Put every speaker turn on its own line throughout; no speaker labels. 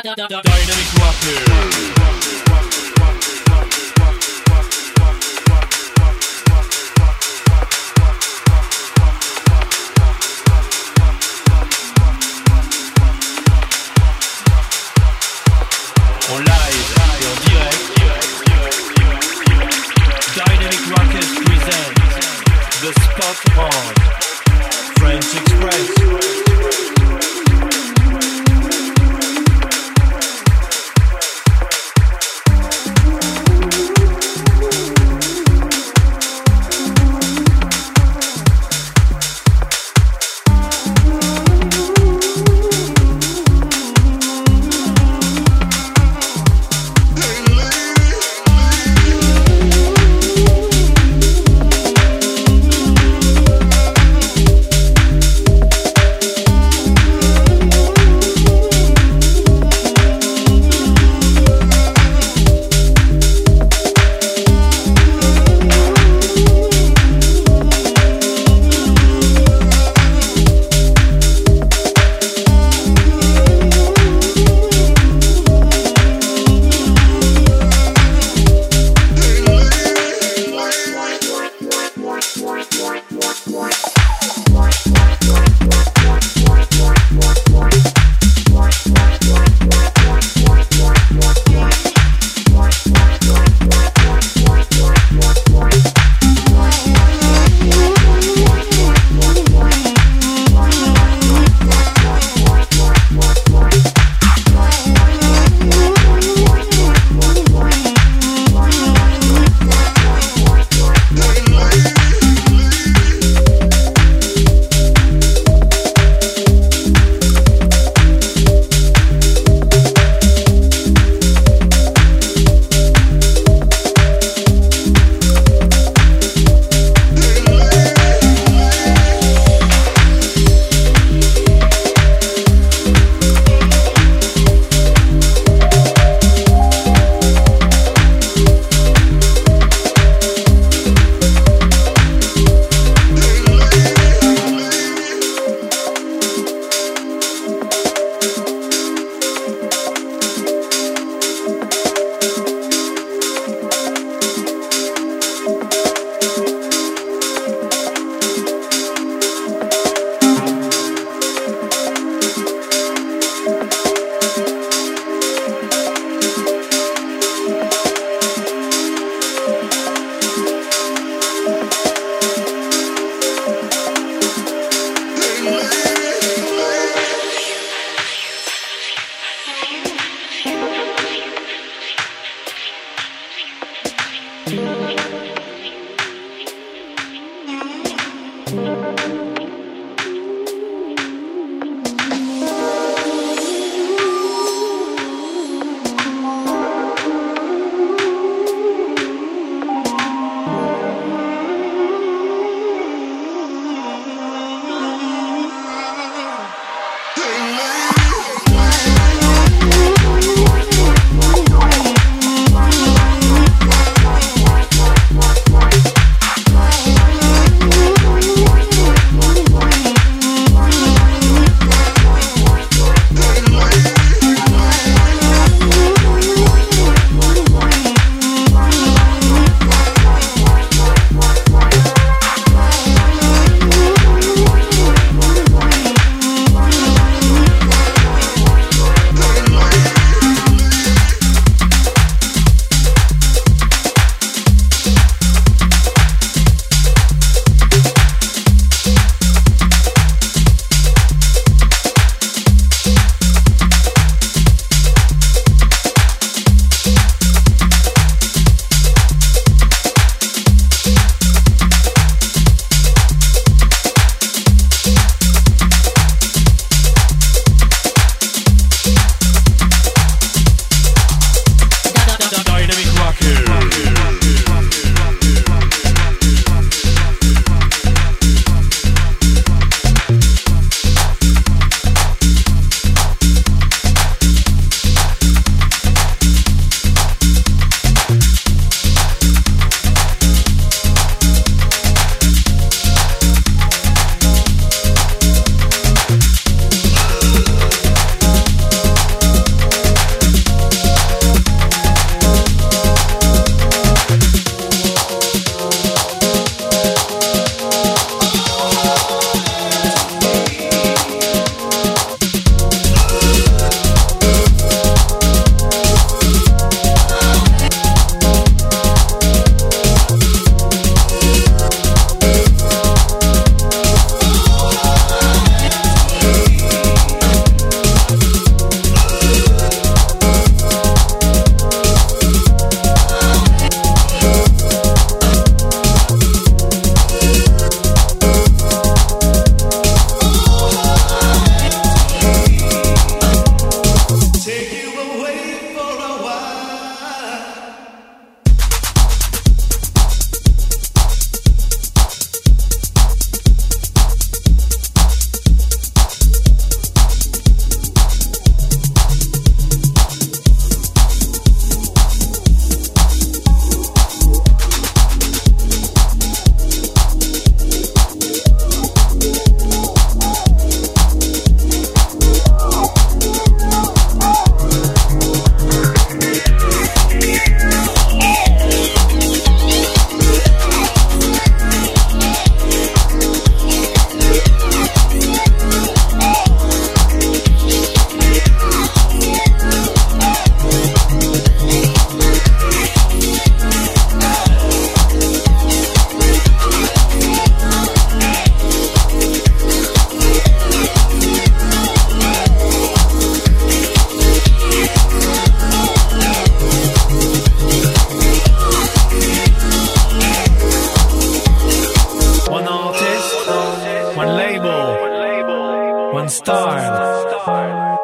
Dynamic Rockers.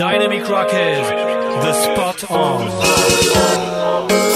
Dynamic Rockers, The Spot On.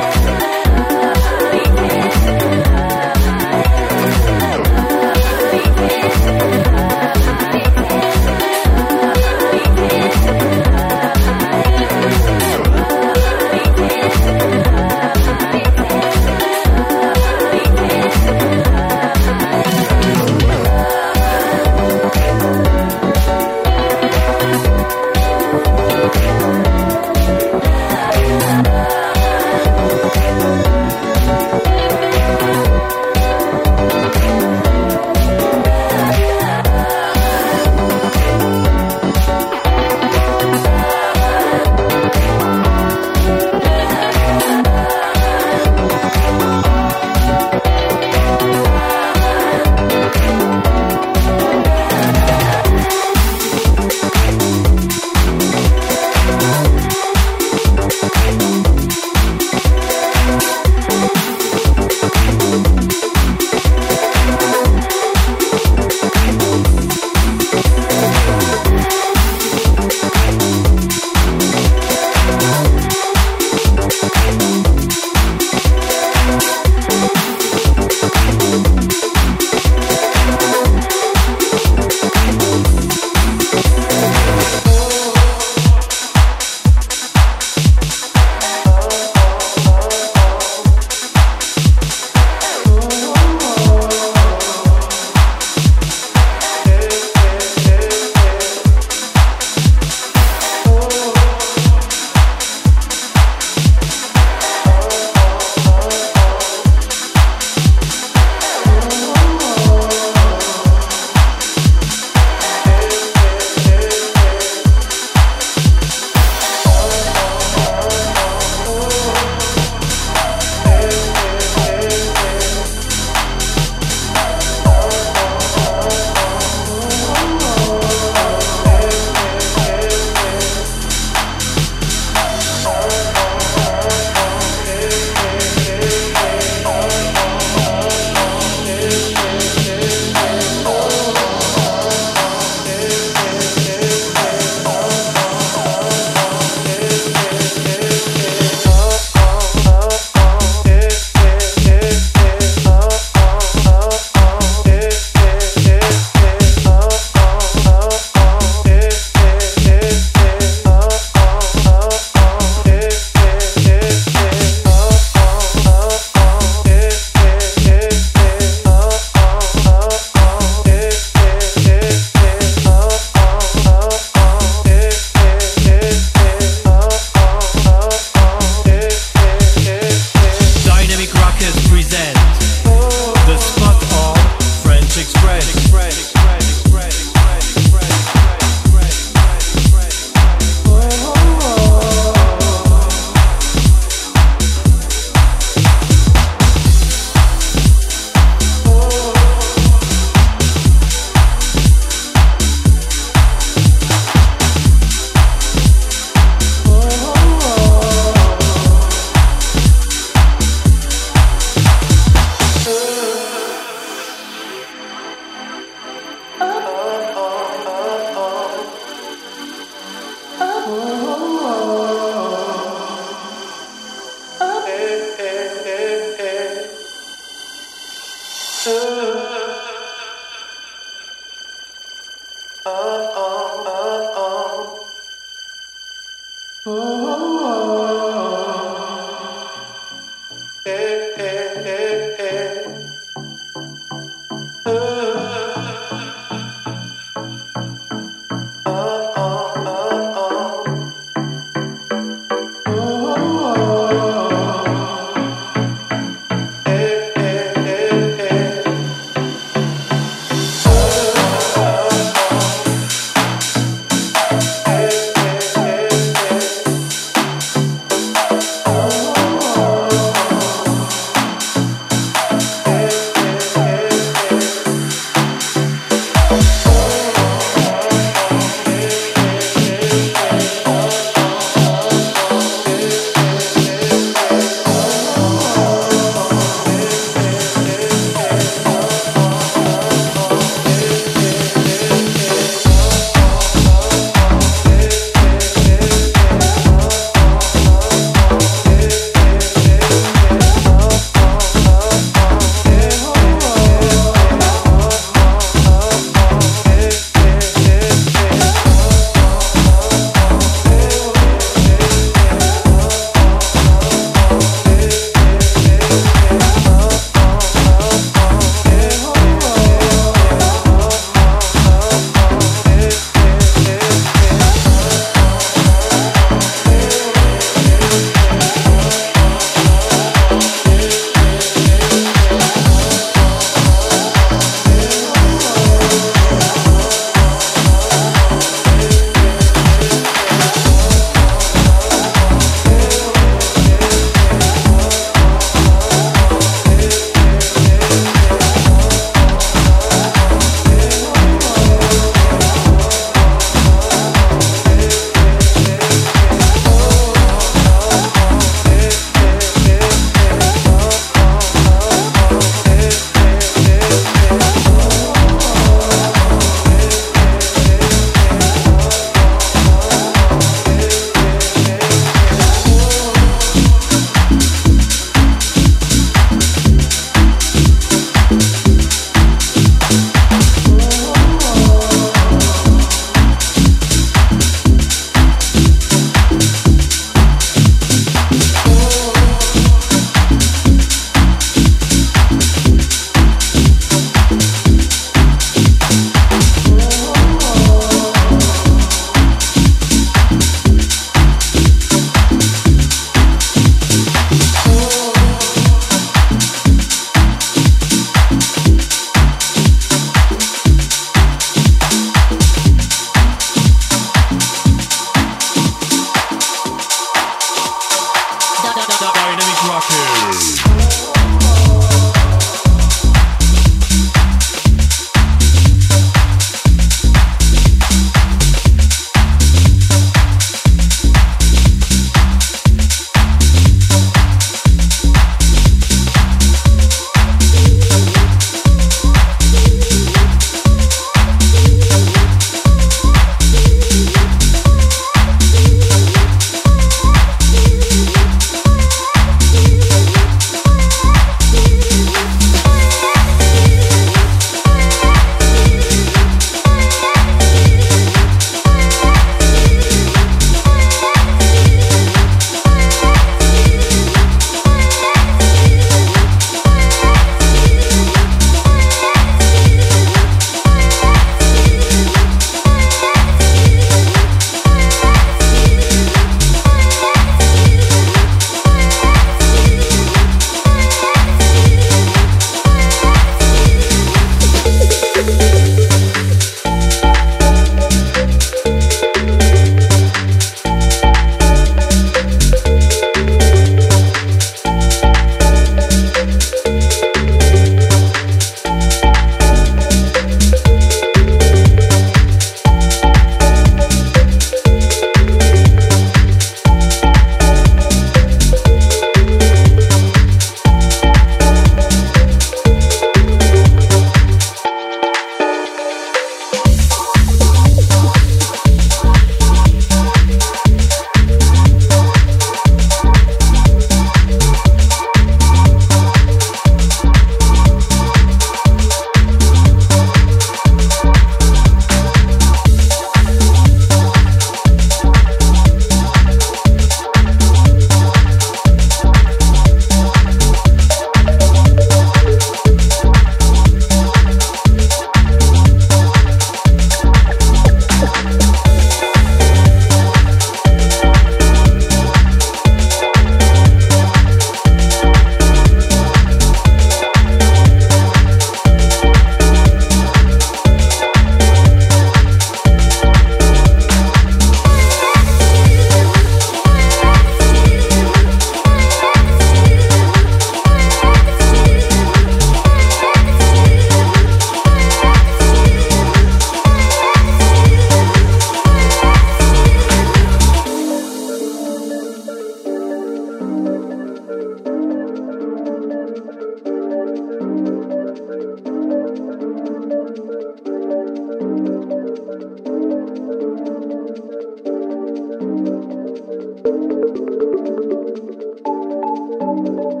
Dynamic